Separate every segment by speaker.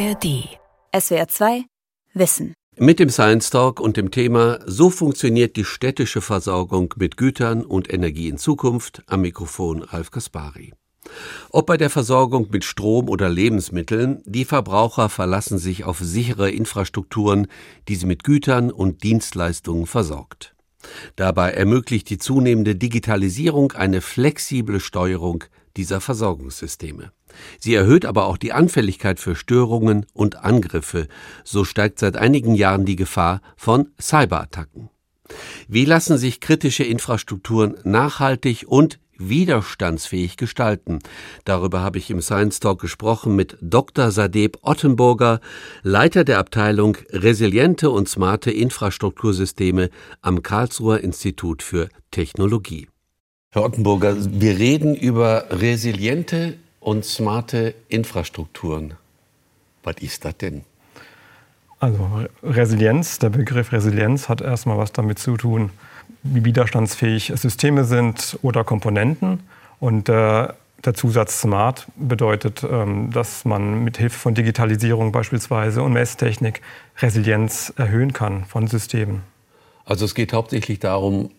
Speaker 1: ARD. SWR 2 Wissen.
Speaker 2: Mit dem Science Talk und dem Thema So funktioniert die städtische Versorgung mit Gütern und Energie in Zukunft am Mikrofon Ralf Kaspari. Ob bei der Versorgung mit Strom oder Lebensmitteln, die Verbraucher verlassen sich auf sichere Infrastrukturen, die sie mit Gütern und Dienstleistungen versorgt. Dabei ermöglicht die zunehmende Digitalisierung eine flexible Steuerung dieser Versorgungssysteme. Sie erhöht aber auch die Anfälligkeit für Störungen und Angriffe. So steigt seit einigen Jahren die Gefahr von Cyberattacken. Wie lassen sich kritische Infrastrukturen nachhaltig und widerstandsfähig gestalten. Darüber habe ich im Science Talk gesprochen mit Dr. Sadeb Ottenburger, Leiter der Abteilung Resiliente und smarte Infrastruktursysteme am Karlsruher Institut für Technologie. Herr Ottenburger, wir reden über resiliente und smarte Infrastrukturen. Was ist das denn?
Speaker 3: Also Resilienz, der Begriff Resilienz hat erstmal was damit zu tun, wie widerstandsfähig Systeme sind oder Komponenten. Und äh, der Zusatz Smart bedeutet, ähm, dass man mit Hilfe von Digitalisierung beispielsweise und Messtechnik Resilienz erhöhen kann von Systemen.
Speaker 2: Also es geht hauptsächlich darum,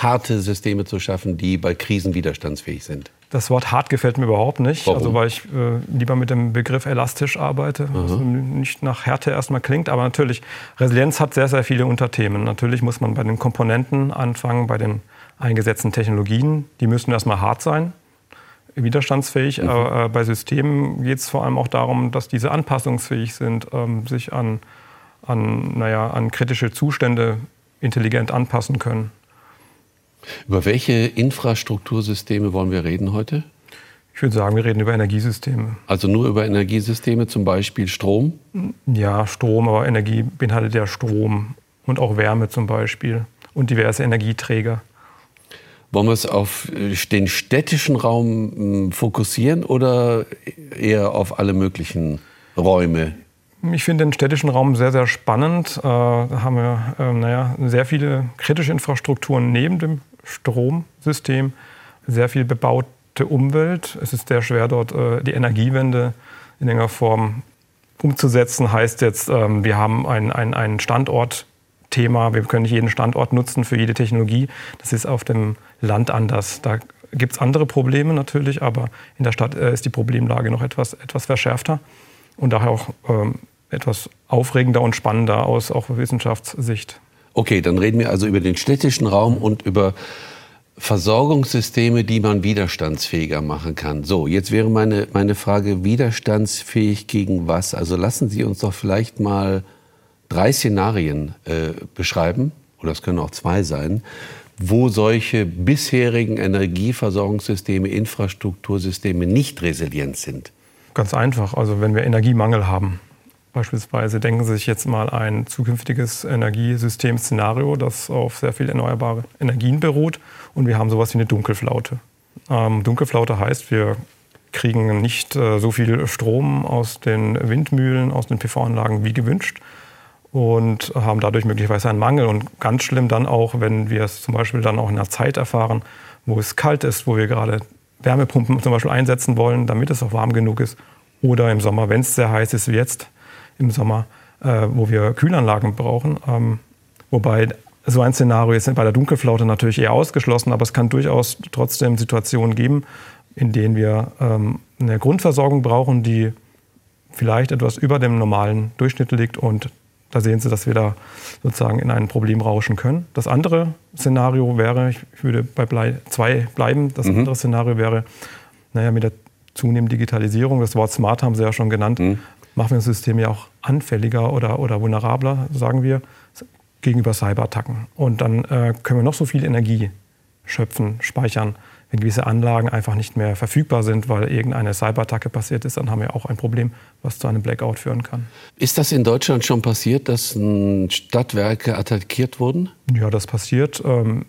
Speaker 2: harte Systeme zu schaffen, die bei Krisen widerstandsfähig sind.
Speaker 3: Das Wort hart gefällt mir überhaupt nicht. Warum? Also weil ich äh, lieber mit dem Begriff elastisch arbeite, was nicht nach Härte erstmal klingt. Aber natürlich, Resilienz hat sehr, sehr viele Unterthemen. Natürlich muss man bei den Komponenten anfangen, bei den eingesetzten Technologien. Die müssen erstmal hart sein, widerstandsfähig. Mhm. Aber äh, bei Systemen geht es vor allem auch darum, dass diese anpassungsfähig sind, ähm, sich an, an, naja, an kritische Zustände intelligent anpassen können.
Speaker 2: Über welche Infrastruktursysteme wollen wir reden heute?
Speaker 3: Ich würde sagen, wir reden über Energiesysteme.
Speaker 2: Also nur über Energiesysteme, zum Beispiel Strom?
Speaker 3: Ja, Strom, aber Energie beinhaltet ja Strom und auch Wärme zum Beispiel und diverse Energieträger.
Speaker 2: Wollen wir es auf den städtischen Raum hm, fokussieren oder eher auf alle möglichen Räume?
Speaker 3: Ich finde den städtischen Raum sehr, sehr spannend. Äh, da haben wir äh, naja, sehr viele kritische Infrastrukturen neben dem Stromsystem, sehr viel bebaute Umwelt. Es ist sehr schwer, dort äh, die Energiewende in enger Form umzusetzen. Heißt jetzt, ähm, wir haben ein, ein, ein Standortthema. Wir können nicht jeden Standort nutzen für jede Technologie. Das ist auf dem Land anders. Da gibt es andere Probleme natürlich, aber in der Stadt äh, ist die Problemlage noch etwas, etwas verschärfter und daher auch ähm, etwas aufregender und spannender aus auch Wissenschaftssicht.
Speaker 2: Okay, dann reden wir also über den städtischen Raum und über Versorgungssysteme, die man widerstandsfähiger machen kann. So, jetzt wäre meine, meine Frage, widerstandsfähig gegen was? Also lassen Sie uns doch vielleicht mal drei Szenarien äh, beschreiben, oder es können auch zwei sein, wo solche bisherigen Energieversorgungssysteme, Infrastruktursysteme nicht resilient sind.
Speaker 3: Ganz einfach, also wenn wir Energiemangel haben, Beispielsweise denken Sie sich jetzt mal ein zukünftiges Energiesystem-Szenario, das auf sehr viel erneuerbare Energien beruht und wir haben sowas wie eine Dunkelflaute. Ähm, Dunkelflaute heißt, wir kriegen nicht äh, so viel Strom aus den Windmühlen, aus den PV-Anlagen wie gewünscht und haben dadurch möglicherweise einen Mangel. Und ganz schlimm dann auch, wenn wir es zum Beispiel dann auch in einer Zeit erfahren, wo es kalt ist, wo wir gerade Wärmepumpen zum Beispiel einsetzen wollen, damit es auch warm genug ist. Oder im Sommer, wenn es sehr heiß ist wie jetzt, im Sommer, äh, wo wir Kühlanlagen brauchen. Ähm, wobei so ein Szenario ist bei der Dunkelflaute natürlich eher ausgeschlossen, aber es kann durchaus trotzdem Situationen geben, in denen wir ähm, eine Grundversorgung brauchen, die vielleicht etwas über dem normalen Durchschnitt liegt und da sehen Sie, dass wir da sozusagen in ein Problem rauschen können. Das andere Szenario wäre, ich würde bei Blei 2 bleiben, das mhm. andere Szenario wäre, naja, mit der zunehmenden Digitalisierung, das Wort Smart haben Sie ja schon genannt, mhm machen wir das System ja auch anfälliger oder, oder vulnerabler, sagen wir, gegenüber Cyberattacken. Und dann äh, können wir noch so viel Energie schöpfen, speichern. Wenn gewisse Anlagen einfach nicht mehr verfügbar sind, weil irgendeine Cyberattacke passiert ist, dann haben wir auch ein Problem, was zu einem Blackout führen kann.
Speaker 2: Ist das in Deutschland schon passiert, dass Stadtwerke attackiert wurden?
Speaker 3: Ja, das passiert, ähm,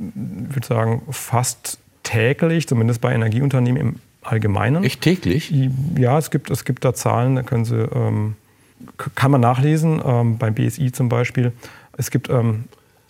Speaker 3: ich würde sagen, fast täglich, zumindest bei Energieunternehmen im Allgemeinen.
Speaker 2: Echt täglich?
Speaker 3: Ja, es gibt, es gibt da Zahlen, da können Sie, ähm, kann man nachlesen, ähm, beim BSI zum Beispiel. Es gibt ähm,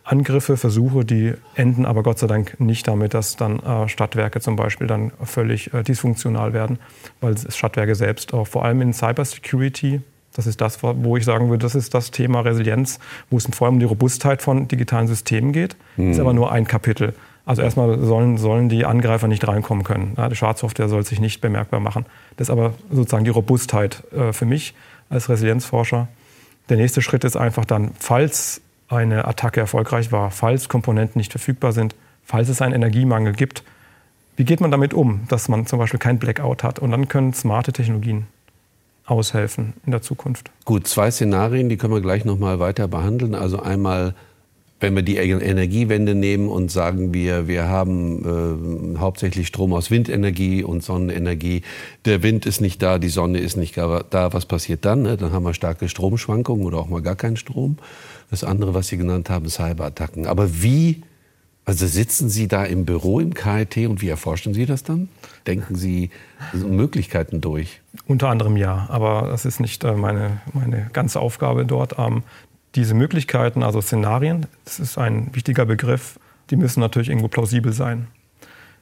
Speaker 3: Angriffe, Versuche, die enden aber Gott sei Dank nicht damit, dass dann äh, Stadtwerke zum Beispiel dann völlig äh, dysfunktional werden, weil Stadtwerke selbst auch vor allem in Cybersecurity Das ist das, wo ich sagen würde, das ist das Thema Resilienz, wo es vor allem um die Robustheit von digitalen Systemen geht. Mhm. Ist aber nur ein Kapitel. Also erstmal sollen, sollen die Angreifer nicht reinkommen können. Ja, die Schadsoftware soll sich nicht bemerkbar machen. Das ist aber sozusagen die Robustheit äh, für mich als Resilienzforscher. Der nächste Schritt ist einfach dann, falls eine Attacke erfolgreich war, falls Komponenten nicht verfügbar sind, falls es einen Energiemangel gibt, wie geht man damit um, dass man zum Beispiel kein Blackout hat? Und dann können smarte Technologien aushelfen in der Zukunft.
Speaker 2: Gut, zwei Szenarien, die können wir gleich noch mal weiter behandeln. Also einmal wenn wir die Energiewende nehmen und sagen wir, wir haben äh, hauptsächlich Strom aus Windenergie und Sonnenenergie, der Wind ist nicht da, die Sonne ist nicht da, was passiert dann? Ne? Dann haben wir starke Stromschwankungen oder auch mal gar keinen Strom. Das andere, was Sie genannt haben, Cyberattacken. Aber wie, also sitzen Sie da im Büro im KIT und wie erforschen Sie das dann? Denken Sie Möglichkeiten durch?
Speaker 3: Unter anderem ja, aber das ist nicht äh, meine, meine ganze Aufgabe dort. Diese Möglichkeiten, also Szenarien, das ist ein wichtiger Begriff, die müssen natürlich irgendwo plausibel sein.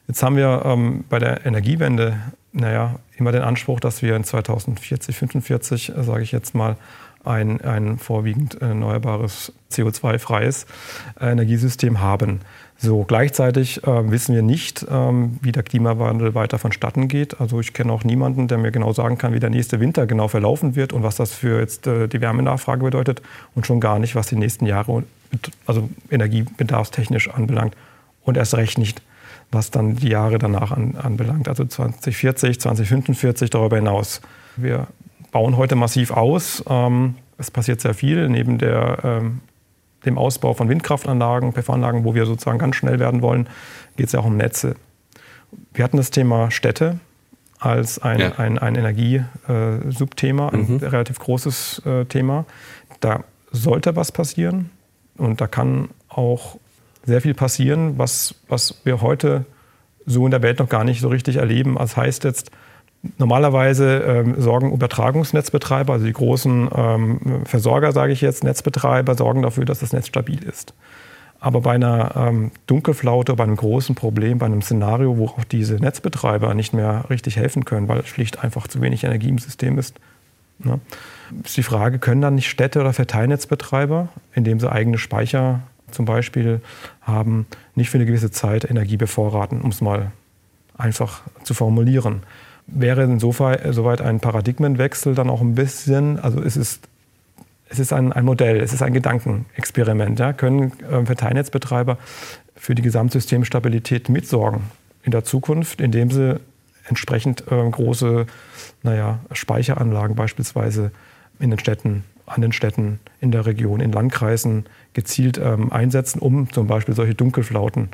Speaker 3: Jetzt haben wir ähm, bei der Energiewende, naja, immer den Anspruch, dass wir in 2040, 2045, äh, sage ich jetzt mal, ein, ein vorwiegend erneuerbares CO2-freies äh, Energiesystem haben. So, gleichzeitig äh, wissen wir nicht, ähm, wie der Klimawandel weiter vonstatten geht. Also ich kenne auch niemanden, der mir genau sagen kann, wie der nächste Winter genau verlaufen wird und was das für jetzt äh, die Wärmenachfrage bedeutet und schon gar nicht, was die nächsten Jahre, also energiebedarfstechnisch anbelangt und erst recht nicht, was dann die Jahre danach an, anbelangt, also 2040, 2045 darüber hinaus. Wir bauen heute massiv aus. Ähm, es passiert sehr viel neben der ähm, dem Ausbau von Windkraftanlagen, PV-Anlagen, wo wir sozusagen ganz schnell werden wollen, geht es ja auch um Netze. Wir hatten das Thema Städte als ein, ja. ein, ein Energiesubthema, ein mhm. relativ großes äh, Thema. Da sollte was passieren und da kann auch sehr viel passieren, was, was wir heute so in der Welt noch gar nicht so richtig erleben. Das heißt jetzt, Normalerweise ähm, sorgen Übertragungsnetzbetreiber, also die großen ähm, Versorger, sage ich jetzt, Netzbetreiber, sorgen dafür, dass das Netz stabil ist. Aber bei einer ähm, Dunkelflaute, bei einem großen Problem, bei einem Szenario, wo auch diese Netzbetreiber nicht mehr richtig helfen können, weil schlicht einfach zu wenig Energie im System ist, ne, ist die Frage, können dann nicht Städte oder Verteilnetzbetreiber, indem sie eigene Speicher zum Beispiel haben, nicht für eine gewisse Zeit Energie bevorraten, um es mal einfach zu formulieren wäre insoweit ein Paradigmenwechsel dann auch ein bisschen, also es ist, es ist ein, ein Modell, es ist ein Gedankenexperiment. Ja? Können äh, Verteilnetzbetreiber für die Gesamtsystemstabilität mitsorgen in der Zukunft, indem sie entsprechend äh, große naja, Speicheranlagen beispielsweise in den Städten, an den Städten, in der Region, in Landkreisen gezielt ähm, einsetzen, um zum Beispiel solche Dunkelflauten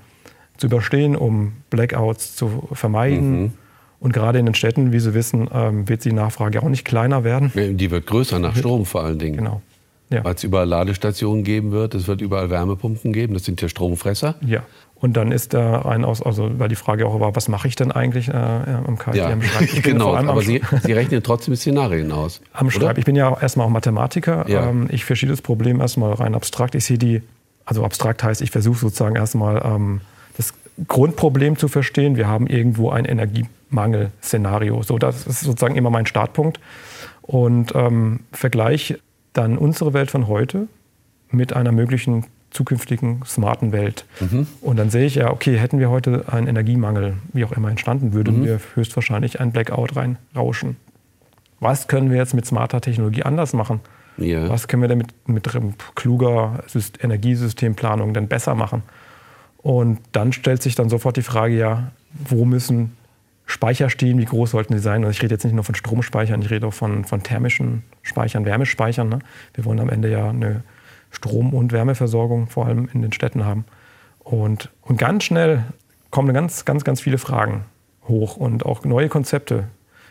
Speaker 3: zu überstehen, um Blackouts zu vermeiden. Mhm und gerade in den Städten, wie Sie wissen, ähm, wird die Nachfrage auch nicht kleiner werden.
Speaker 2: Die wird größer nach Strom vor allen Dingen.
Speaker 3: Genau.
Speaker 2: Ja. Weil es überall Ladestationen geben wird, es wird überall Wärmepumpen geben, das sind ja Stromfresser.
Speaker 3: Ja. Und dann ist da rein aus, also weil die Frage auch war, was mache ich denn eigentlich äh, am KIT
Speaker 2: ja. am Schreibtisch? genau, aber Sie, Sie, rechnen trotzdem Szenarien aus.
Speaker 3: Am Schreibtisch. Ich bin ja erstmal auch Mathematiker. Ja. Ähm, ich verstehe das Problem erstmal rein abstrakt. Ich sehe die, also abstrakt heißt, ich versuche sozusagen erstmal ähm, das Grundproblem zu verstehen. Wir haben irgendwo ein Energie Mangelszenario. So, das ist sozusagen immer mein Startpunkt. Und ähm, vergleiche dann unsere Welt von heute mit einer möglichen zukünftigen smarten Welt. Mhm. Und dann sehe ich ja, okay, hätten wir heute einen Energiemangel, wie auch immer entstanden, würden mhm. wir höchstwahrscheinlich ein Blackout reinrauschen. Was können wir jetzt mit smarter Technologie anders machen? Ja. Was können wir denn mit, mit kluger Energiesystemplanung denn besser machen? Und dann stellt sich dann sofort die Frage, ja, wo müssen Speicher stehen, wie groß sollten sie sein? Und ich rede jetzt nicht nur von Stromspeichern, ich rede auch von, von thermischen Speichern, Wärmespeichern. Ne? Wir wollen am Ende ja eine Strom- und Wärmeversorgung vor allem in den Städten haben. Und, und ganz schnell kommen ganz, ganz, ganz viele Fragen hoch und auch neue Konzepte.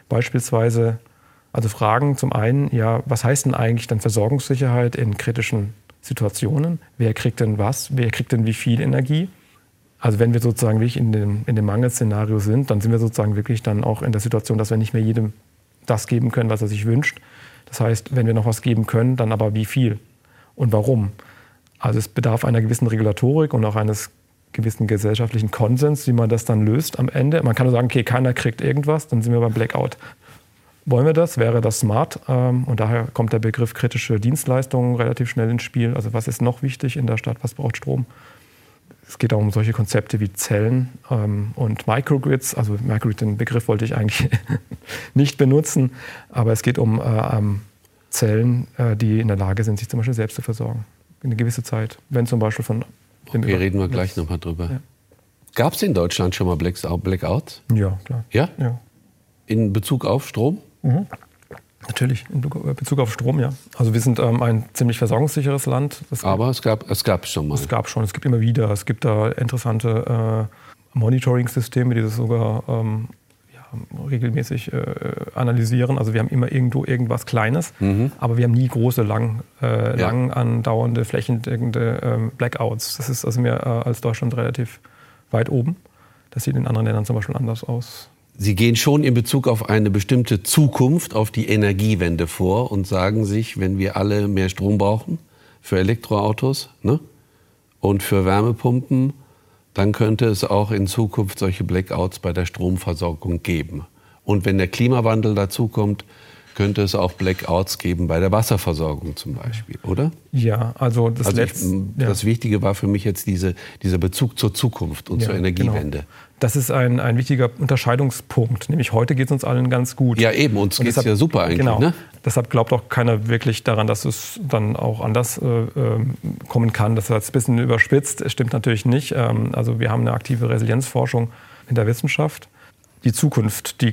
Speaker 3: Beispielsweise, also Fragen zum einen, ja, was heißt denn eigentlich dann Versorgungssicherheit in kritischen Situationen? Wer kriegt denn was? Wer kriegt denn wie viel Energie? Also wenn wir sozusagen wirklich in dem, in dem Mangelszenario sind, dann sind wir sozusagen wirklich dann auch in der Situation, dass wir nicht mehr jedem das geben können, was er sich wünscht. Das heißt, wenn wir noch was geben können, dann aber wie viel und warum? Also es bedarf einer gewissen Regulatorik und auch eines gewissen gesellschaftlichen Konsens, wie man das dann löst am Ende. Man kann nur sagen, okay, keiner kriegt irgendwas, dann sind wir beim Blackout. Wollen wir das? Wäre das smart? Ähm, und daher kommt der Begriff kritische Dienstleistungen relativ schnell ins Spiel. Also was ist noch wichtig in der Stadt? Was braucht Strom? Es geht auch um solche Konzepte wie Zellen ähm, und Microgrids. Also Microgrid, den Begriff wollte ich eigentlich nicht benutzen, aber es geht um äh, Zellen, äh, die in der Lage sind, sich zum Beispiel selbst zu versorgen. In eine gewisse Zeit. Wenn zum Beispiel von...
Speaker 2: Okay, reden wir gleich nochmal drüber. Ja. Gab es in Deutschland schon mal Blackouts?
Speaker 3: Ja, klar.
Speaker 2: Ja? Ja. In Bezug auf Strom? Mhm.
Speaker 3: Natürlich, in Bezug auf Strom, ja. Also wir sind ähm, ein ziemlich versorgungssicheres Land.
Speaker 2: Das Aber es gab es gab schon mal.
Speaker 3: Es gab schon, es gibt immer wieder. Es gibt da interessante äh, Monitoring-Systeme, die das sogar ähm, ja, regelmäßig äh, analysieren. Also wir haben immer irgendwo irgendwas Kleines, mhm. aber wir haben nie große, lang, äh, ja. lang andauernde, flächendeckende ähm, Blackouts. Das ist also mehr äh, als Deutschland relativ weit oben. Das sieht in anderen Ländern zum Beispiel anders aus.
Speaker 2: Sie gehen schon in Bezug auf eine bestimmte Zukunft, auf die Energiewende vor und sagen sich, wenn wir alle mehr Strom brauchen für Elektroautos ne, und für Wärmepumpen, dann könnte es auch in Zukunft solche Blackouts bei der Stromversorgung geben. Und wenn der Klimawandel dazukommt, könnte es auch Blackouts geben bei der Wasserversorgung zum Beispiel, oder?
Speaker 3: Ja, also das also
Speaker 2: ich, Das Wichtige war für mich jetzt diese, dieser Bezug zur Zukunft und ja, zur Energiewende. Genau.
Speaker 3: Das ist ein, ein wichtiger Unterscheidungspunkt. Nämlich heute geht es uns allen ganz gut.
Speaker 2: Ja, eben, uns geht es ja super eigentlich. Genau. Ne?
Speaker 3: Deshalb glaubt auch keiner wirklich daran, dass es dann auch anders äh, ähm, kommen kann. Das ist jetzt ein bisschen überspitzt. Es stimmt natürlich nicht. Ähm, also wir haben eine aktive Resilienzforschung in der Wissenschaft. Die Zukunft, die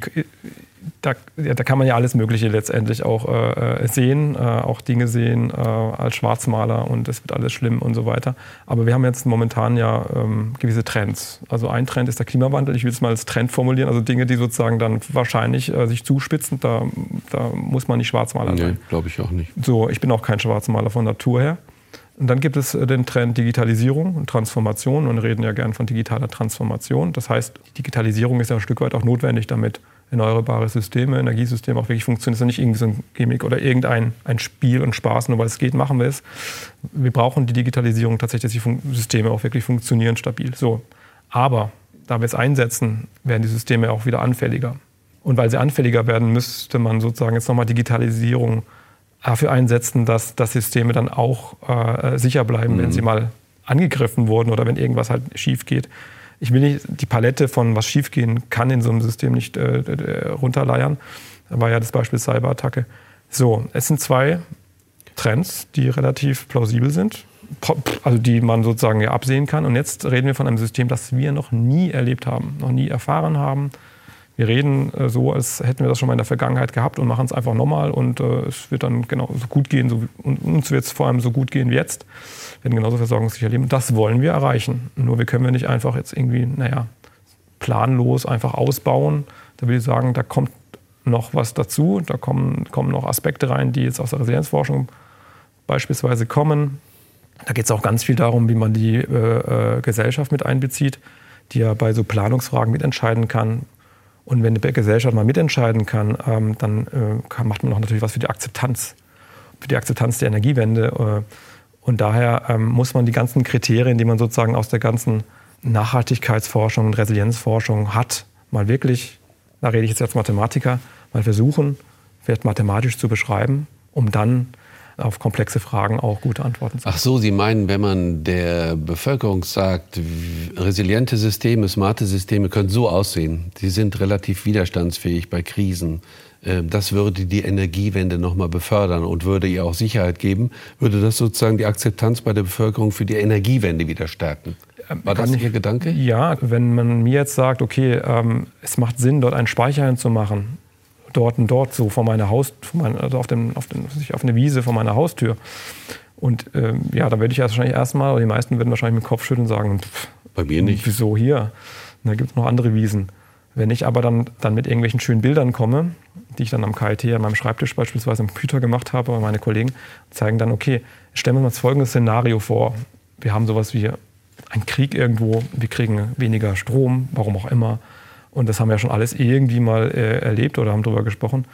Speaker 3: da, da, kann man ja alles Mögliche letztendlich auch äh, äh, sehen, äh, auch Dinge sehen äh, als Schwarzmaler und es wird alles schlimm und so weiter. Aber wir haben jetzt momentan ja ähm, gewisse Trends. Also ein Trend ist der Klimawandel. Ich will es mal als Trend formulieren. Also Dinge, die sozusagen dann wahrscheinlich äh, sich zuspitzen. Da, da, muss man nicht Schwarzmaler nee, sein.
Speaker 2: glaube ich auch nicht.
Speaker 3: So, ich bin auch kein Schwarzmaler von Natur her. Und dann gibt es äh, den Trend Digitalisierung und Transformation. Und reden ja gern von digitaler Transformation. Das heißt, Digitalisierung ist ja ein Stück weit auch notwendig, damit erneuerbare Systeme, Energiesysteme auch wirklich funktionieren. Das ist ja nicht irgendwie so ein Gimmick oder irgendein ein Spiel und Spaß, nur weil es geht, machen wir es. Wir brauchen die Digitalisierung tatsächlich, dass die Systeme auch wirklich funktionieren stabil. So. Aber da wir es einsetzen, werden die Systeme auch wieder anfälliger. Und weil sie anfälliger werden, müsste man sozusagen jetzt nochmal Digitalisierung dafür einsetzen, dass, dass Systeme dann auch äh, sicher bleiben, mhm. wenn sie mal angegriffen wurden oder wenn irgendwas halt schief geht ich will nicht die Palette von was schiefgehen kann in so einem System nicht äh, runterleiern. Da war ja das Beispiel Cyberattacke. So, es sind zwei Trends, die relativ plausibel sind, also die man sozusagen ja absehen kann. Und jetzt reden wir von einem System, das wir noch nie erlebt haben, noch nie erfahren haben. Wir reden äh, so, als hätten wir das schon mal in der Vergangenheit gehabt und machen es einfach nochmal und äh, es wird dann genau so gut gehen, so, und uns wird es vor allem so gut gehen wie jetzt werden genauso versorgungssicher leben. Das wollen wir erreichen. Nur wir können wir nicht einfach jetzt irgendwie, naja, planlos einfach ausbauen. Da will ich sagen, da kommt noch was dazu. Da kommen, kommen noch Aspekte rein, die jetzt aus der Resilienzforschung beispielsweise kommen. Da geht es auch ganz viel darum, wie man die äh, äh, Gesellschaft mit einbezieht, die ja bei so Planungsfragen mitentscheiden kann. Und wenn die Gesellschaft mal mitentscheiden kann, ähm, dann äh, kann, macht man auch natürlich was für die Akzeptanz, für die Akzeptanz der Energiewende. Äh, und daher ähm, muss man die ganzen Kriterien, die man sozusagen aus der ganzen Nachhaltigkeitsforschung und Resilienzforschung hat, mal wirklich, da rede ich jetzt als Mathematiker, mal versuchen, vielleicht mathematisch zu beschreiben, um dann auf komplexe Fragen auch gute Antworten zu
Speaker 2: geben. Ach so, Sie meinen, wenn man der Bevölkerung sagt, resiliente Systeme, smarte Systeme können so aussehen, sie sind relativ widerstandsfähig bei Krisen, äh, das würde die Energiewende noch mal befördern und würde ihr auch Sicherheit geben, würde das sozusagen die Akzeptanz bei der Bevölkerung für die Energiewende wieder stärken.
Speaker 3: Ähm, War das Ihr Gedanke? Ja, wenn man mir jetzt sagt, okay, ähm, es macht Sinn, dort einen Speicher hinzumachen, dort und dort, so vor meiner Haus, vor mein, also auf, dem, auf, dem, auf eine Wiese vor meiner Haustür. Und ähm, ja, da würde ich wahrscheinlich erstmal, oder die meisten würden wahrscheinlich mit dem Kopf schütteln und sagen, pff,
Speaker 2: bei mir nicht.
Speaker 3: Wieso hier? Und da gibt es noch andere Wiesen. Wenn ich aber dann, dann mit irgendwelchen schönen Bildern komme, die ich dann am KIT an meinem Schreibtisch beispielsweise am Computer gemacht habe, und meine Kollegen zeigen dann, okay, stellen wir uns folgendes Szenario vor. Wir haben sowas wie einen Krieg irgendwo, wir kriegen weniger Strom, warum auch immer. Und das haben wir ja schon alles irgendwie mal äh, erlebt oder haben darüber gesprochen.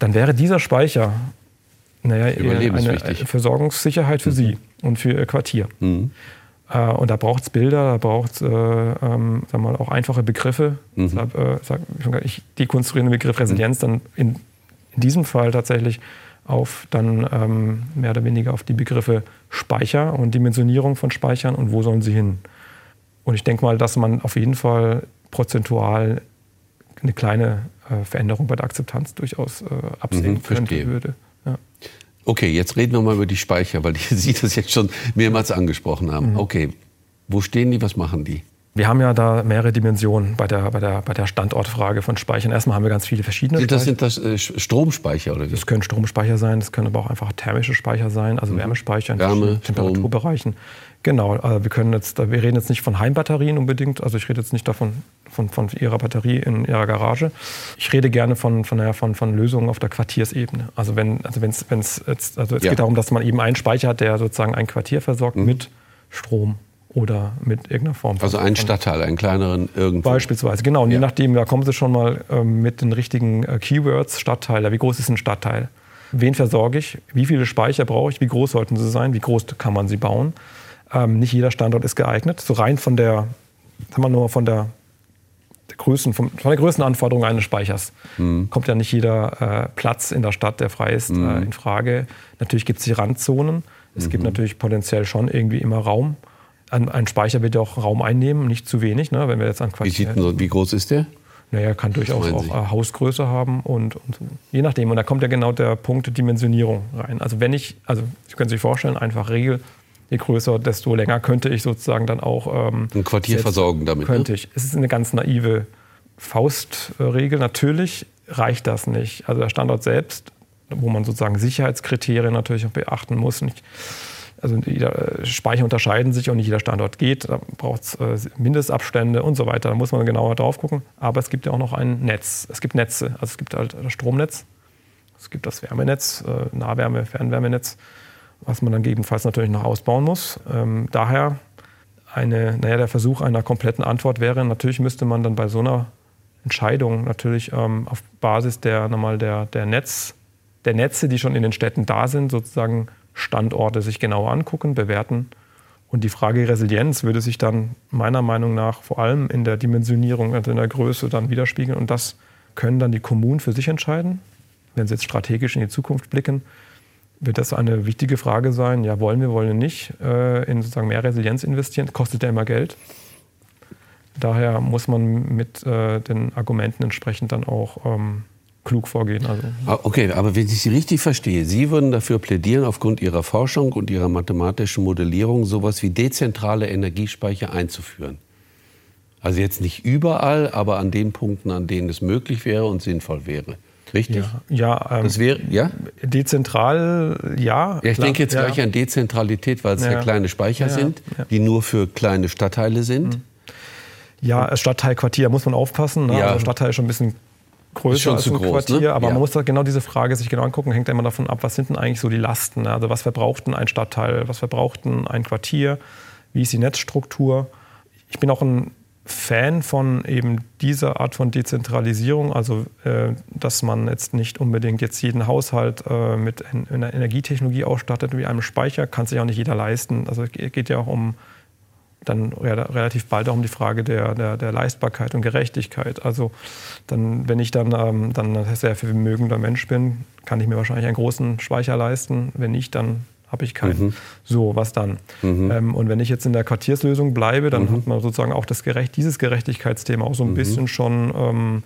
Speaker 3: Dann wäre dieser Speicher naja, eine Versorgungssicherheit für mhm. Sie und für Ihr Quartier. Mhm. Äh, und da braucht es Bilder, da braucht es äh, ähm, auch einfache Begriffe. Mhm. Deshalb, äh, sag, ich dekonstruiere den Begriff Resilienz mhm. dann in in diesem Fall tatsächlich auf dann ähm, mehr oder weniger auf die Begriffe Speicher und Dimensionierung von Speichern und wo sollen sie hin. Und ich denke mal, dass man auf jeden Fall prozentual eine kleine äh, Veränderung bei der Akzeptanz durchaus äh, absehen mhm, könnte, würde.
Speaker 2: Ja. Okay, jetzt reden wir mal über die Speicher, weil Sie das jetzt schon mehrmals angesprochen haben. Mhm. Okay, wo stehen die, was machen die?
Speaker 3: Wir haben ja da mehrere Dimensionen bei der, bei der, bei der Standortfrage von Speichern. Erstmal haben wir ganz viele verschiedene
Speaker 2: das, Sind das äh, Stromspeicher oder
Speaker 3: wie? Das können Stromspeicher sein, das können aber auch einfach thermische Speicher sein, also mhm. Wärmespeicher in
Speaker 2: Wärme,
Speaker 3: Temperaturbereichen. Genau, also wir, können jetzt, wir reden jetzt nicht von Heimbatterien unbedingt, also ich rede jetzt nicht davon, von, von Ihrer Batterie in Ihrer Garage. Ich rede gerne von, von, ja, von, von Lösungen auf der Quartiersebene. Also wenn also wenn's, wenn's jetzt, also es ja. geht darum, dass man eben einen Speicher hat, der sozusagen ein Quartier versorgt mhm. mit Strom oder mit irgendeiner Form.
Speaker 2: Also einen Stadtteil, einen kleineren irgendwo.
Speaker 3: Beispielsweise, genau. Und ja. je nachdem, da kommen Sie schon mal ähm, mit den richtigen äh, Keywords, Stadtteil. Wie groß ist ein Stadtteil? Wen versorge ich? Wie viele Speicher brauche ich? Wie groß sollten sie sein? Wie groß kann man sie bauen? Ähm, nicht jeder Standort ist geeignet. So rein von der, sagen wir nur von der, der Größen, von, von der Größenanforderung eines Speichers mhm. kommt ja nicht jeder äh, Platz in der Stadt, der frei ist, mhm. äh, in Frage. Natürlich gibt es die Randzonen. Es mhm. gibt natürlich potenziell schon irgendwie immer Raum ein, ein Speicher wird ja auch Raum einnehmen, nicht zu wenig. Ne? Wenn wir jetzt an
Speaker 2: wie, sieht so, wie groß ist der?
Speaker 3: Naja, kann durchaus auch äh, Hausgröße haben und, und so. je nachdem. Und da kommt ja genau der Punkt Dimensionierung rein. Also wenn ich, also Sie können sich vorstellen, einfach Regel, je größer, desto länger könnte ich sozusagen dann auch
Speaker 2: ähm, ein Quartier versorgen damit.
Speaker 3: Ne? Könnte ne? ich. Es ist eine ganz naive Faustregel. Natürlich reicht das nicht. Also der Standort selbst, wo man sozusagen Sicherheitskriterien natürlich auch beachten muss. Nicht, also jeder, äh, Speicher unterscheiden sich und nicht jeder Standort geht. Da braucht es äh, Mindestabstände und so weiter. Da muss man genauer drauf gucken. Aber es gibt ja auch noch ein Netz. Es gibt Netze. Also es gibt halt das Stromnetz, es gibt das Wärmenetz, äh, Nahwärme, Fernwärmenetz, was man dann gegebenenfalls natürlich noch ausbauen muss. Ähm, daher eine, naja, der Versuch einer kompletten Antwort wäre, natürlich müsste man dann bei so einer Entscheidung natürlich ähm, auf Basis der, nochmal der, der, Netz, der Netze, die schon in den Städten da sind, sozusagen Standorte sich genauer angucken, bewerten. Und die Frage Resilienz würde sich dann meiner Meinung nach vor allem in der Dimensionierung, also in der Größe dann widerspiegeln. Und das können dann die Kommunen für sich entscheiden. Wenn sie jetzt strategisch in die Zukunft blicken, wird das eine wichtige Frage sein. Ja, wollen wir, wollen wir nicht äh, in sozusagen mehr Resilienz investieren? Kostet ja immer Geld. Daher muss man mit äh, den Argumenten entsprechend dann auch ähm, klug vorgehen. Also.
Speaker 2: Ah, okay, aber wenn ich Sie richtig verstehe, Sie würden dafür plädieren, aufgrund Ihrer Forschung und Ihrer mathematischen Modellierung sowas wie dezentrale Energiespeicher einzuführen. Also jetzt nicht überall, aber an den Punkten, an denen es möglich wäre und sinnvoll wäre. Richtig?
Speaker 3: Ja, ja, ähm,
Speaker 2: das wäre, ja?
Speaker 3: dezentral, ja.
Speaker 2: ja ich klar, denke jetzt ja. gleich an Dezentralität, weil es ja, ja kleine Speicher sind, die nur für kleine Stadtteile sind. Mhm.
Speaker 3: Ja, Stadtteil, Quartier, muss man aufpassen. Ne? Ja. Also Stadtteil ist schon ein bisschen größer als ein groß, Quartier, ne? aber man muss da genau diese Frage sich genau angucken, hängt immer davon ab, was sind denn eigentlich so die Lasten? Also was verbraucht denn ein Stadtteil, was verbraucht denn ein Quartier, wie ist die Netzstruktur? Ich bin auch ein Fan von eben dieser Art von Dezentralisierung, also äh, dass man jetzt nicht unbedingt jetzt jeden Haushalt äh, mit einer Energietechnologie ausstattet wie einem Speicher, kann sich auch nicht jeder leisten. Also es geht ja auch um dann relativ bald auch um die Frage der, der, der Leistbarkeit und Gerechtigkeit. Also dann, wenn ich dann, ähm, dann sehr vermögender Mensch bin, kann ich mir wahrscheinlich einen großen Speicher leisten. Wenn nicht, dann habe ich keinen. Mhm. So, was dann? Mhm. Ähm, und wenn ich jetzt in der Quartierslösung bleibe, dann mhm. hat man sozusagen auch das Gerecht, dieses Gerechtigkeitsthema auch so ein mhm. bisschen schon ähm,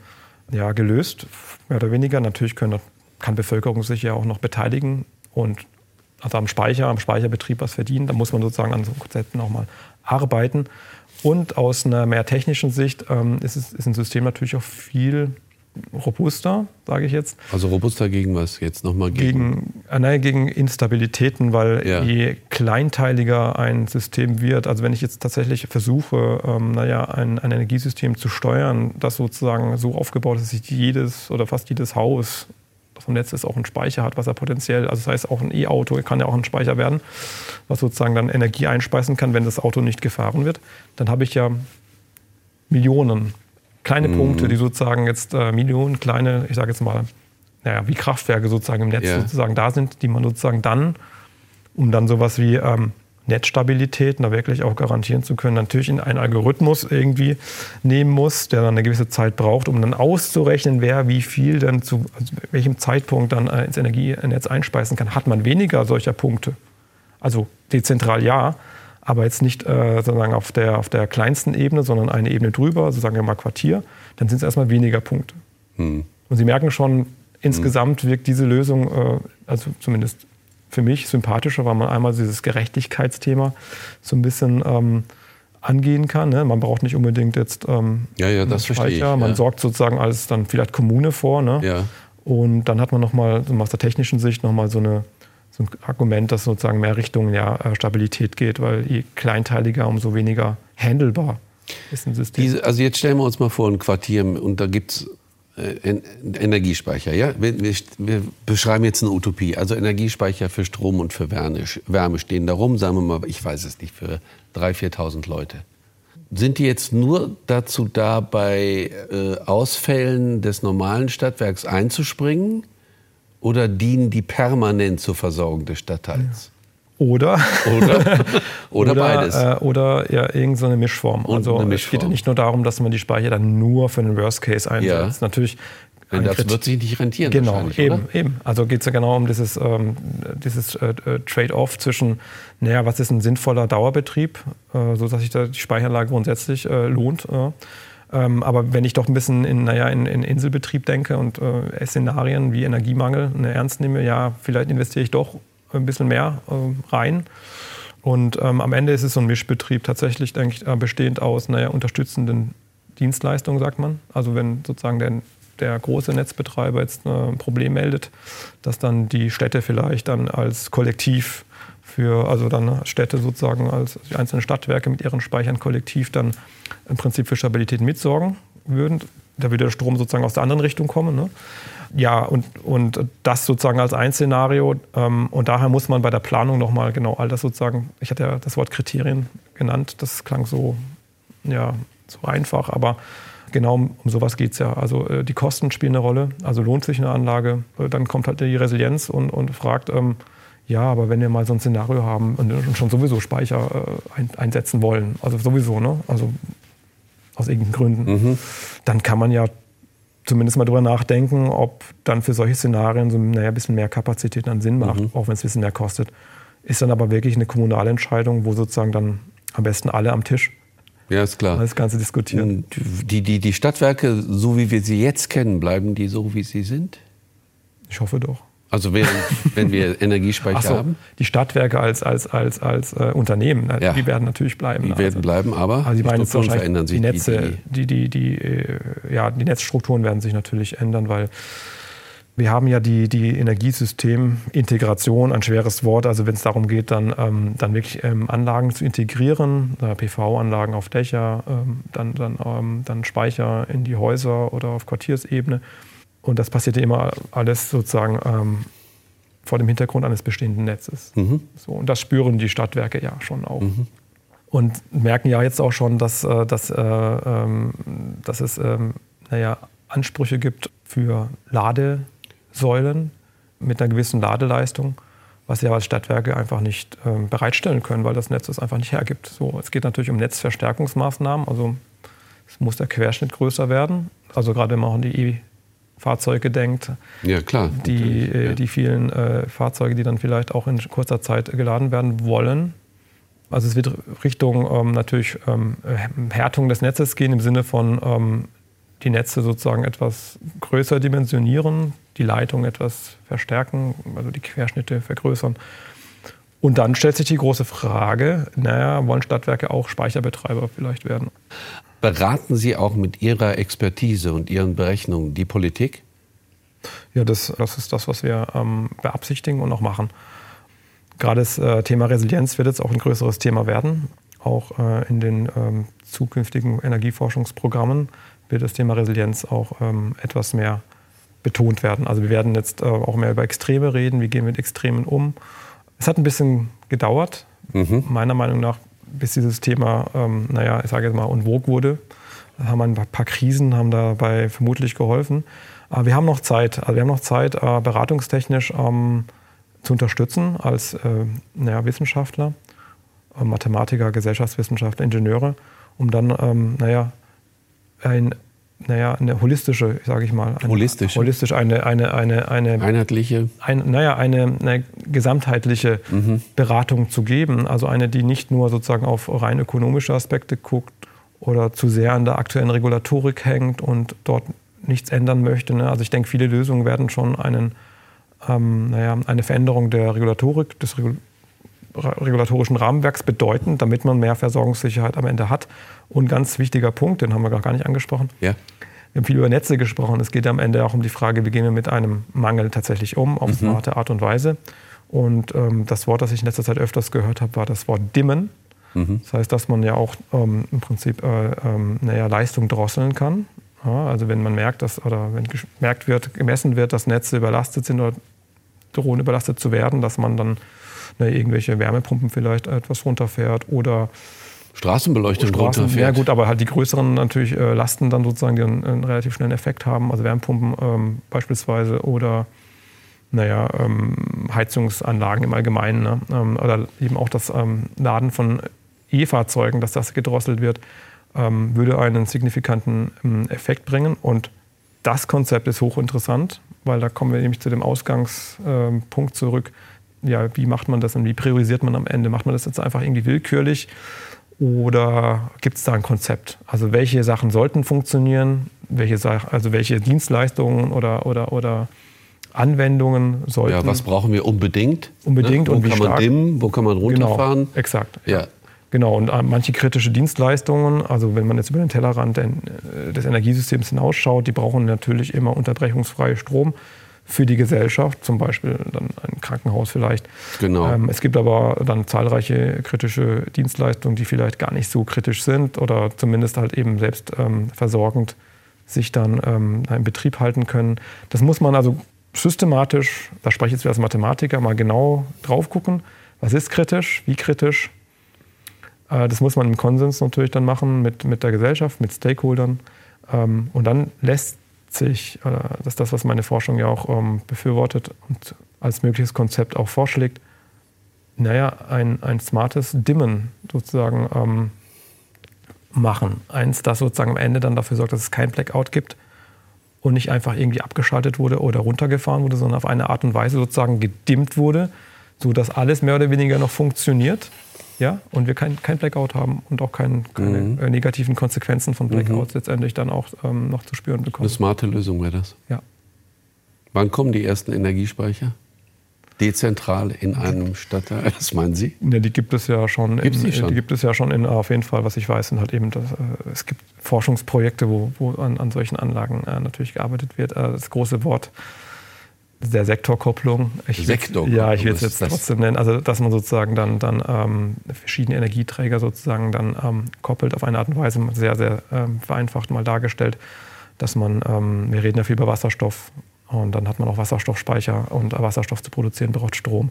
Speaker 3: ja, gelöst, mehr oder weniger. Natürlich können, kann Bevölkerung sich ja auch noch beteiligen und also am Speicher, am Speicherbetrieb was verdienen. Da muss man sozusagen an so Konzepten auch mal arbeiten. Und aus einer mehr technischen Sicht ähm, ist, es, ist ein System natürlich auch viel robuster, sage ich jetzt.
Speaker 2: Also robuster gegen was jetzt nochmal?
Speaker 3: Gegen, gegen, äh, nein, gegen Instabilitäten, weil ja. je kleinteiliger ein System wird, also wenn ich jetzt tatsächlich versuche, ähm, naja, ein, ein Energiesystem zu steuern, das sozusagen so aufgebaut ist, dass sich jedes oder fast jedes Haus vom Netz ist, auch einen Speicher hat, was er potenziell, also das heißt auch ein E-Auto kann ja auch ein Speicher werden, was sozusagen dann Energie einspeisen kann, wenn das Auto nicht gefahren wird, dann habe ich ja Millionen kleine mhm. Punkte, die sozusagen jetzt äh, Millionen kleine, ich sage jetzt mal, naja, wie Kraftwerke sozusagen im Netz yeah. sozusagen da sind, die man sozusagen dann, um dann sowas wie ähm, Netzstabilität da wirklich auch garantieren zu können, natürlich in einen Algorithmus irgendwie nehmen muss, der dann eine gewisse Zeit braucht, um dann auszurechnen, wer wie viel dann zu also welchem Zeitpunkt dann äh, ins Energienetz einspeisen kann. Hat man weniger solcher Punkte, also dezentral ja, aber jetzt nicht äh, sozusagen auf der, auf der kleinsten Ebene, sondern eine Ebene drüber, also sagen wir mal Quartier, dann sind es erstmal weniger Punkte. Hm. Und Sie merken schon, insgesamt hm. wirkt diese Lösung, äh, also zumindest für mich sympathischer, weil man einmal dieses Gerechtigkeitsthema so ein bisschen ähm, angehen kann. Ne? Man braucht nicht unbedingt jetzt ähm,
Speaker 2: ja, ja, das Speicher. Ich, ja.
Speaker 3: Man sorgt sozusagen als dann vielleicht Kommune vor. Ne?
Speaker 2: Ja.
Speaker 3: Und dann hat man nochmal so aus der technischen Sicht nochmal so, eine, so ein Argument, das sozusagen mehr Richtung ja, äh, Stabilität geht, weil je kleinteiliger, umso weniger handelbar ist ein System.
Speaker 2: Diese, also jetzt stellen wir uns mal vor, ein Quartier und da gibt es äh, Energiespeicher, ja? Wir, wir, wir, beschreiben jetzt eine Utopie. Also Energiespeicher für Strom und für Wärme, Wärme stehen da rum, sagen wir mal, ich weiß es nicht, für 3.000, 4.000 Leute. Sind die jetzt nur dazu da, bei äh, Ausfällen des normalen Stadtwerks einzuspringen? Oder dienen die permanent zur Versorgung des Stadtteils?
Speaker 3: Oder,
Speaker 2: oder, oder, oder beides.
Speaker 3: Äh, oder ja, irgendeine so Mischform. Und also Mischform. es geht ja nicht nur darum, dass man die Speicher dann nur für den Worst Case einsetzt. Ja. Natürlich
Speaker 2: Denn das Krit wird sich nicht rentieren.
Speaker 3: Genau, eben, oder? eben. Also geht es ja genau um dieses, ähm, dieses äh, äh, Trade-off zwischen, naja, was ist ein sinnvoller Dauerbetrieb, äh, sodass sich da die Speicheranlage grundsätzlich äh, lohnt. Ähm, aber wenn ich doch ein bisschen in, naja, in, in Inselbetrieb denke und äh, Szenarien wie Energiemangel ne, ernst nehme, ja, vielleicht investiere ich doch ein bisschen mehr äh, rein. Und ähm, am Ende ist es so ein Mischbetrieb tatsächlich, denke ich, äh, bestehend aus naja, unterstützenden Dienstleistungen, sagt man. Also wenn sozusagen der, der große Netzbetreiber jetzt äh, ein Problem meldet, dass dann die Städte vielleicht dann als Kollektiv für, also dann Städte sozusagen als die einzelnen Stadtwerke mit ihren Speichern kollektiv dann im Prinzip für Stabilität mitsorgen würden. Da würde der Strom sozusagen aus der anderen Richtung kommen. Ne? Ja, und, und das sozusagen als ein Szenario. Ähm, und daher muss man bei der Planung nochmal genau all das sozusagen, ich hatte ja das Wort Kriterien genannt, das klang so, ja, so einfach, aber genau um, um sowas geht es ja. Also äh, die Kosten spielen eine Rolle, also lohnt sich eine Anlage. Äh, dann kommt halt die Resilienz und, und fragt, ähm, ja, aber wenn wir mal so ein Szenario haben und schon sowieso Speicher äh, ein, einsetzen wollen, also sowieso, ne? Also aus irgendeinen Gründen, mhm. dann kann man ja zumindest mal drüber nachdenken, ob dann für solche Szenarien so naja, ein bisschen mehr Kapazität dann Sinn macht, mhm. auch wenn es ein bisschen mehr kostet. Ist dann aber wirklich eine kommunale Entscheidung, wo sozusagen dann am besten alle am Tisch
Speaker 2: ja, ist klar.
Speaker 3: das Ganze diskutieren.
Speaker 2: Die, die, die Stadtwerke, so wie wir sie jetzt kennen, bleiben die so, wie sie sind?
Speaker 3: Ich hoffe doch.
Speaker 2: Also wenn, wenn wir Energiespeicher so, haben?
Speaker 3: Die Stadtwerke als, als, als, als äh, Unternehmen,
Speaker 2: ja.
Speaker 3: die werden natürlich bleiben.
Speaker 2: Die werden also, bleiben, aber also
Speaker 3: die Strukturen verändern sich. Die Netze, die, die, die, die, äh, ja, die Netzstrukturen werden sich natürlich ändern, weil wir haben ja die, die Energiesystemintegration, ein schweres Wort, also wenn es darum geht, dann, ähm, dann wirklich ähm, Anlagen zu integrieren, äh, PV-Anlagen auf Dächer, ähm, dann, dann, ähm, dann Speicher in die Häuser oder auf Quartiersebene. Und das passierte immer alles sozusagen ähm, vor dem Hintergrund eines bestehenden Netzes. Mhm. So, und das spüren die Stadtwerke ja schon auch. Mhm. Und merken ja jetzt auch schon, dass, äh, dass, äh, ähm, dass es ähm, naja, Ansprüche gibt für Ladesäulen mit einer gewissen Ladeleistung, was aber als Stadtwerke einfach nicht ähm, bereitstellen können, weil das Netz es einfach nicht hergibt. So, es geht natürlich um Netzverstärkungsmaßnahmen, also es muss der Querschnitt größer werden. Also gerade wenn man auch an die Fahrzeuge denkt.
Speaker 2: Ja, klar.
Speaker 3: Die, äh, ja. die vielen äh, Fahrzeuge, die dann vielleicht auch in kurzer Zeit geladen werden wollen. Also es wird Richtung ähm, natürlich ähm, Härtung des Netzes gehen im Sinne von ähm, die Netze sozusagen etwas größer dimensionieren, die Leitung etwas verstärken, also die Querschnitte vergrößern. Und dann stellt sich die große Frage, naja, wollen Stadtwerke auch Speicherbetreiber vielleicht werden?
Speaker 2: Beraten Sie auch mit Ihrer Expertise und Ihren Berechnungen die Politik?
Speaker 3: Ja, das, das ist das, was wir ähm, beabsichtigen und auch machen. Gerade das äh, Thema Resilienz wird jetzt auch ein größeres Thema werden. Auch äh, in den ähm, zukünftigen Energieforschungsprogrammen wird das Thema Resilienz auch ähm, etwas mehr betont werden. Also wir werden jetzt äh, auch mehr über Extreme reden, wie gehen wir mit Extremen um. Es hat ein bisschen gedauert, mhm. meiner Meinung nach bis dieses Thema, ähm, naja, ich sage jetzt mal, en wurde. Haben ein paar Krisen haben dabei vermutlich geholfen. Aber wir haben noch Zeit. Also wir haben noch Zeit, äh, beratungstechnisch ähm, zu unterstützen als äh, naja, Wissenschaftler. äh, Mathematiker, Gesellschaftswissenschaftler, Ingenieure, um dann, ähm, naja, ein, naja, eine holistische, sage ich mal, eine,
Speaker 2: holistische,
Speaker 3: holistisch eine, eine, eine, eine
Speaker 2: einheitliche,
Speaker 3: ein, naja, eine, eine gesamtheitliche mhm. Beratung zu geben, also eine, die nicht nur sozusagen auf rein ökonomische Aspekte guckt oder zu sehr an der aktuellen Regulatorik hängt und dort nichts ändern möchte. Ne? Also ich denke, viele Lösungen werden schon einen, ähm, naja, eine Veränderung der Regulatorik, des Regul regulatorischen Rahmenwerks bedeuten, damit man mehr Versorgungssicherheit am Ende hat. Und ganz wichtiger Punkt, den haben wir gar nicht angesprochen. Ja. Wir haben viel über Netze gesprochen. Es geht am Ende auch um die Frage, wie gehen wir mit einem Mangel tatsächlich um, auf mhm. smarte Art und Weise. Und ähm, das Wort, das ich in letzter Zeit öfters gehört habe, war das Wort dimmen. Mhm. Das heißt, dass man ja auch ähm, im Prinzip äh, ähm, naja, Leistung drosseln kann. Ja, also wenn man merkt, dass, oder wenn gemerkt wird, gemessen wird, dass Netze überlastet sind oder drohen überlastet zu werden, dass man dann ne, irgendwelche Wärmepumpen vielleicht etwas runterfährt oder
Speaker 2: Straßenbeleuchtung
Speaker 3: Straßen, runterfährt. Ja gut, aber halt die größeren natürlich äh, Lasten dann sozusagen, die einen, einen, relativ schnellen Effekt haben, also Wärmepumpen ähm, beispielsweise oder naja, ähm, Heizungsanlagen im Allgemeinen ne? ähm, oder eben auch das ähm, Laden von E-Fahrzeugen, dass das gedrosselt wird, ähm, würde einen signifikanten ähm, Effekt bringen. Und das Konzept ist hochinteressant, weil da kommen wir nämlich zu dem Ausgangspunkt zurück. Ja, wie macht man das und wie priorisiert man am Ende? Macht man das jetzt einfach irgendwie willkürlich oder gibt es da ein Konzept? Also welche Sachen sollten funktionieren? Welche, also welche Dienstleistungen oder, oder, oder Anwendungen sollten.
Speaker 2: Ja, was brauchen wir unbedingt?
Speaker 3: Unbedingt
Speaker 2: ne?
Speaker 3: und
Speaker 2: wie kann
Speaker 3: stark?
Speaker 2: man dimmen, wo kann man
Speaker 3: Genau,
Speaker 2: runterfahren?
Speaker 3: exakt.
Speaker 2: Ja.
Speaker 3: Genau, und äh, manche kritische Dienstleistungen, also wenn man jetzt über den Tellerrand äh, des Energiesystems hinausschaut, die brauchen natürlich immer unterbrechungsfreie Strom für die Gesellschaft, zum Beispiel dann ein Krankenhaus vielleicht.
Speaker 2: Genau.
Speaker 3: Ähm, es gibt aber dann zahlreiche kritische Dienstleistungen, die vielleicht gar nicht so kritisch sind oder zumindest halt eben selbst ähm, versorgend sich dann ähm, in Betrieb halten können. Das muss man also systematisch, da spreche ich jetzt wieder als Mathematiker, mal genau drauf gucken. Was ist kritisch? Wie kritisch? Äh, das muss man im Konsens natürlich dann machen mit, mit der Gesellschaft, mit Stakeholdern. Ähm, und dann lässt sich, äh, das ist das, was meine Forschung ja auch ähm, befürwortet und als mögliches Konzept auch vorschlägt, naja, ein, ein smartes Dimmen sozusagen ähm, machen. Eins, das sozusagen am Ende dann dafür sorgt, dass es kein Blackout gibt und nicht einfach irgendwie abgeschaltet wurde oder runtergefahren wurde, sondern auf eine Art und Weise sozusagen gedimmt wurde, sodass alles mehr oder weniger noch funktioniert ja, und wir kein, kein Blackout haben und auch kein, keine mhm. äh, negativen Konsequenzen von Blackouts mhm. letztendlich dann auch ähm, noch zu spüren bekommen.
Speaker 2: Eine smarte Lösung wäre das.
Speaker 3: Ja.
Speaker 2: Wann kommen die ersten Energiespeicher? Dezentral in einem Stadtteil, was meinen Sie?
Speaker 3: Ja, die gibt es ja schon.
Speaker 2: Gibt's
Speaker 3: in,
Speaker 2: die, schon?
Speaker 3: die gibt es ja schon in, auf jeden Fall, was ich weiß, sind halt eben, das, äh, es gibt Forschungsprojekte, wo, wo an, an solchen Anlagen äh, natürlich gearbeitet wird. Äh, das große Wort der Sektorkopplung.
Speaker 2: Ich Sektorkopplung.
Speaker 3: Ja, ich will es jetzt trotzdem nennen. Also, dass man sozusagen dann, dann ähm, verschiedene Energieträger sozusagen dann ähm, koppelt auf eine Art und Weise, sehr, sehr ähm, vereinfacht mal dargestellt, dass man, ähm, wir reden ja viel über Wasserstoff und dann hat man auch Wasserstoffspeicher und Wasserstoff zu produzieren braucht Strom.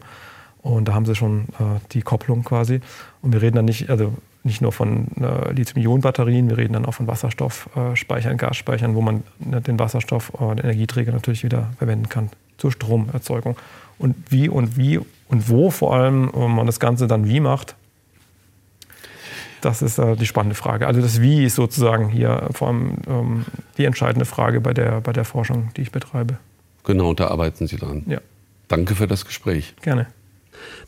Speaker 3: Und da haben sie schon äh, die Kopplung quasi. Und wir reden dann nicht, also nicht nur von äh, Lithium-Ionen-Batterien, wir reden dann auch von Wasserstoffspeichern, äh, Gasspeichern, wo man ne, den Wasserstoff, äh, den Energieträger natürlich wieder verwenden kann zur Stromerzeugung. Und wie und wie und wo vor allem äh, man das Ganze dann wie macht, das ist äh, die spannende Frage. Also das Wie ist sozusagen hier vor allem ähm, die entscheidende Frage bei der, bei der Forschung, die ich betreibe.
Speaker 2: Genau, da arbeiten Sie dran.
Speaker 3: Ja.
Speaker 2: Danke für das Gespräch.
Speaker 3: Gerne.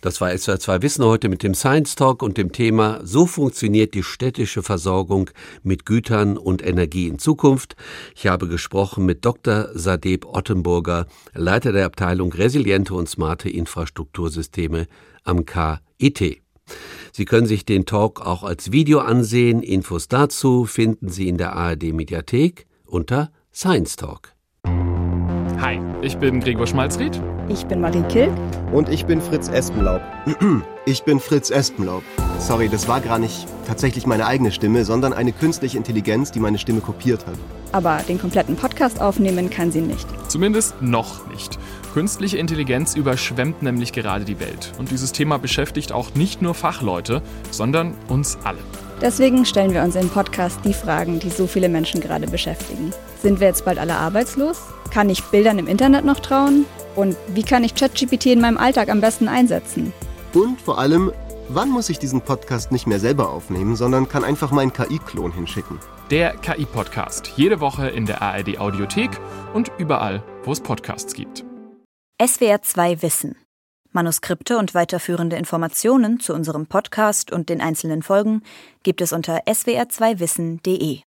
Speaker 2: Das war SWR 2 Wissen heute mit dem Science Talk und dem Thema So funktioniert die städtische Versorgung mit Gütern und Energie in Zukunft. Ich habe gesprochen mit Dr. Sadeb Ottenburger, Leiter der Abteilung Resiliente und smarte Infrastruktursysteme am KIT. Sie können sich den Talk auch als Video ansehen. Infos dazu finden Sie in der ARD Mediathek unter Science Talk.
Speaker 4: Hi, ich bin Gregor Schmalzried.
Speaker 1: Ich bin Marie Kill.
Speaker 5: Und ich bin Fritz Espenlaub. Ich bin Fritz Espenlaub. Sorry, das war gar nicht tatsächlich meine eigene Stimme, sondern eine künstliche Intelligenz, die meine Stimme kopiert hat.
Speaker 1: Aber den kompletten Podcast aufnehmen kann sie nicht.
Speaker 4: Zumindest noch nicht. Künstliche Intelligenz überschwemmt nämlich gerade die Welt. Und dieses Thema beschäftigt auch nicht nur Fachleute, sondern uns alle.
Speaker 1: Deswegen stellen wir uns im Podcast die Fragen, die so viele Menschen gerade beschäftigen. Sind wir jetzt bald alle arbeitslos? Kann ich Bildern im Internet noch trauen? Und wie kann ich ChatGPT in meinem Alltag am besten einsetzen?
Speaker 5: Und vor allem, Wann muss ich diesen Podcast nicht mehr selber aufnehmen, sondern kann einfach meinen KI-Klon hinschicken?
Speaker 4: Der KI-Podcast. Jede Woche in der ARD Audiothek und überall, wo es Podcasts gibt.
Speaker 6: SWR 2 Wissen. Manuskripte und weiterführende Informationen zu unserem Podcast und den einzelnen Folgen gibt es unter swr2wissen.de.